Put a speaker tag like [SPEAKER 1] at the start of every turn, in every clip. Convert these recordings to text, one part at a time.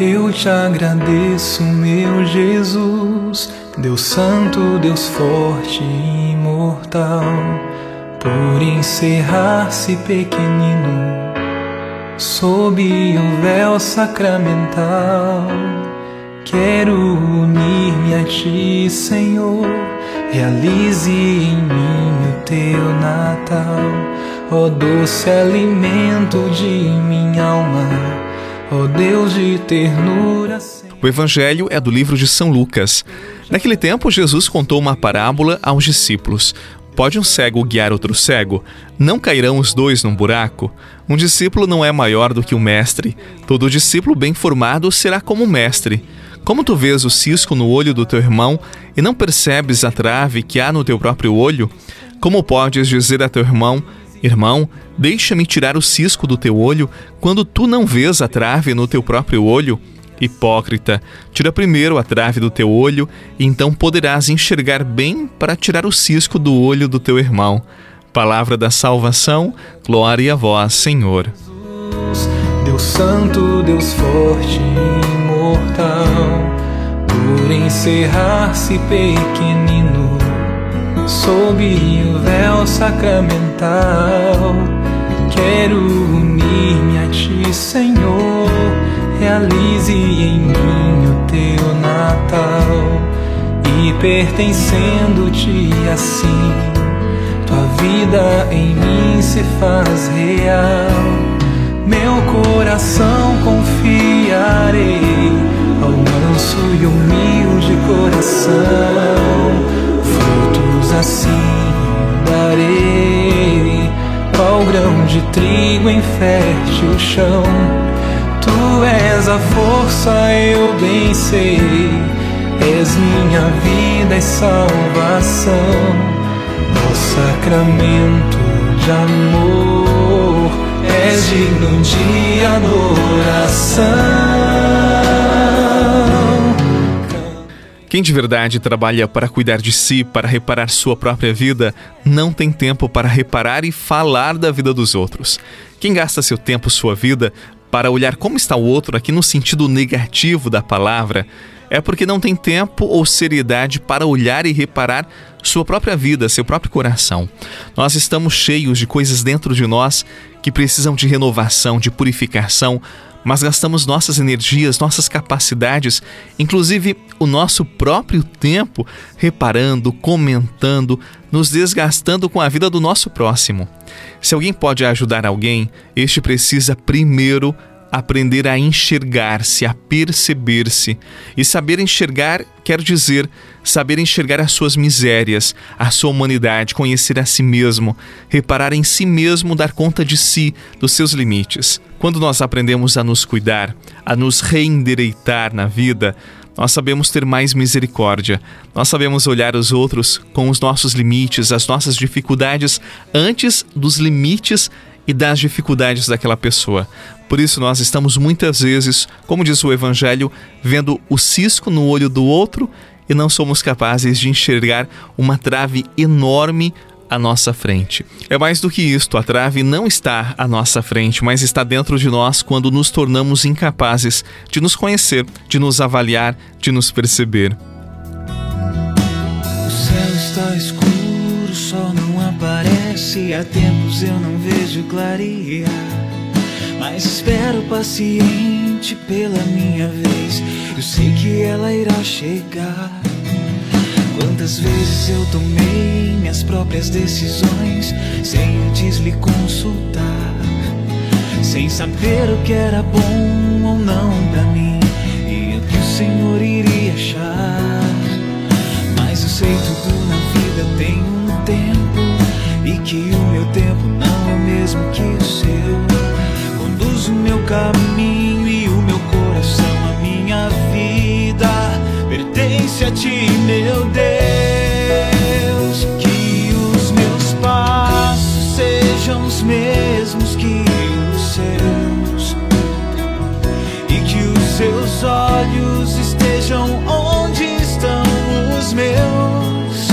[SPEAKER 1] Eu te agradeço, meu Jesus, Deus Santo, Deus forte e imortal, por encerrar-se pequenino sob o véu sacramental. Quero unir-me a ti, Senhor, realize em mim o teu Natal, ó doce alimento de minha alma oh Deus de ternura.
[SPEAKER 2] O Evangelho é do livro de São Lucas. Naquele tempo, Jesus contou uma parábola aos discípulos. Pode um cego guiar outro cego? Não cairão os dois num buraco? Um discípulo não é maior do que o um mestre. Todo discípulo bem formado será como o mestre. Como tu vês o cisco no olho do teu irmão e não percebes a trave que há no teu próprio olho? Como podes dizer a teu irmão: Irmão, deixa-me tirar o cisco do teu olho quando tu não vês a trave no teu próprio olho? Hipócrita, tira primeiro a trave do teu olho, e então poderás enxergar bem para tirar o cisco do olho do teu irmão. Palavra da salvação, glória a vós, Senhor.
[SPEAKER 1] Deus Santo, Deus forte imortal, por encerrar-se pequenino sob o véu sacramental. Quero unir-me a ti, Senhor. Realize em mim o teu Natal. E pertencendo-te assim, tua vida em mim se faz real. Meu coração confiarei ao manso e humilde coração assim darei qual grão de trigo em fértil chão. Tu és a força, eu bem sei, és minha vida e salvação, no sacramento de amor, és digno de adoração.
[SPEAKER 2] Quem de verdade trabalha para cuidar de si, para reparar sua própria vida, não tem tempo para reparar e falar da vida dos outros. Quem gasta seu tempo, sua vida, para olhar como está o outro aqui no sentido negativo da palavra, é porque não tem tempo ou seriedade para olhar e reparar sua própria vida, seu próprio coração. Nós estamos cheios de coisas dentro de nós que precisam de renovação, de purificação, mas gastamos nossas energias, nossas capacidades, inclusive o nosso próprio tempo, reparando, comentando, nos desgastando com a vida do nosso próximo. Se alguém pode ajudar alguém, este precisa primeiro aprender a enxergar-se, a perceber-se. E saber enxergar quer dizer saber enxergar as suas misérias, a sua humanidade, conhecer a si mesmo, reparar em si mesmo, dar conta de si, dos seus limites. Quando nós aprendemos a nos cuidar, a nos reendereitar na vida, nós sabemos ter mais misericórdia, nós sabemos olhar os outros com os nossos limites, as nossas dificuldades, antes dos limites e das dificuldades daquela pessoa. Por isso, nós estamos muitas vezes, como diz o Evangelho, vendo o cisco no olho do outro e não somos capazes de enxergar uma trave enorme à nossa frente. É mais do que isto, a trave não está à nossa frente, mas está dentro de nós quando nos tornamos incapazes de nos conhecer, de nos avaliar, de nos perceber.
[SPEAKER 3] O céu está escuro, o sol não aparece, há tempos eu não vejo clarear. Mas espero paciente pela minha vez. Eu sei que ela irá chegar. Quantas vezes eu tomei minhas próprias decisões sem antes lhe consultar, sem saber o que era bom ou não para mim e o que o Senhor iria achar. Mas eu sei tudo na vida tem um tempo e que o meu tempo não é o mesmo que caminho e o meu coração, a minha vida pertence a ti, meu Deus. Que os meus passos sejam os mesmos que os seus, e que os seus olhos estejam onde estão os meus.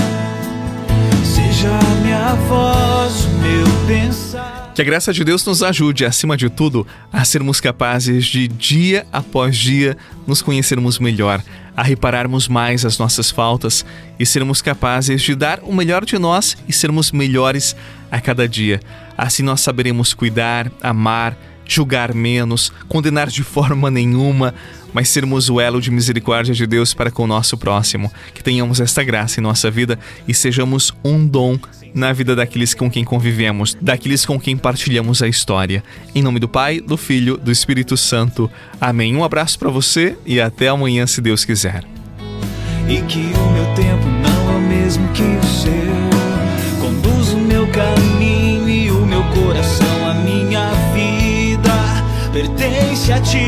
[SPEAKER 3] Seja a minha voz, o meu pensar.
[SPEAKER 2] Que a graça de Deus nos ajude, acima de tudo, a sermos capazes de, dia após dia, nos conhecermos melhor, a repararmos mais as nossas faltas e sermos capazes de dar o melhor de nós e sermos melhores a cada dia. Assim nós saberemos cuidar, amar, julgar menos, condenar de forma nenhuma, mas sermos o elo de misericórdia de Deus para com o nosso próximo. Que tenhamos esta graça em nossa vida e sejamos um dom na vida daqueles com quem convivemos, daqueles com quem partilhamos a história. Em nome do Pai, do Filho, do Espírito Santo. Amém. Um abraço para você e até amanhã, se Deus quiser.
[SPEAKER 3] E que o meu tempo não é o mesmo que o seu. Conduz o meu caminho e o meu coração, a minha vida pertence a ti,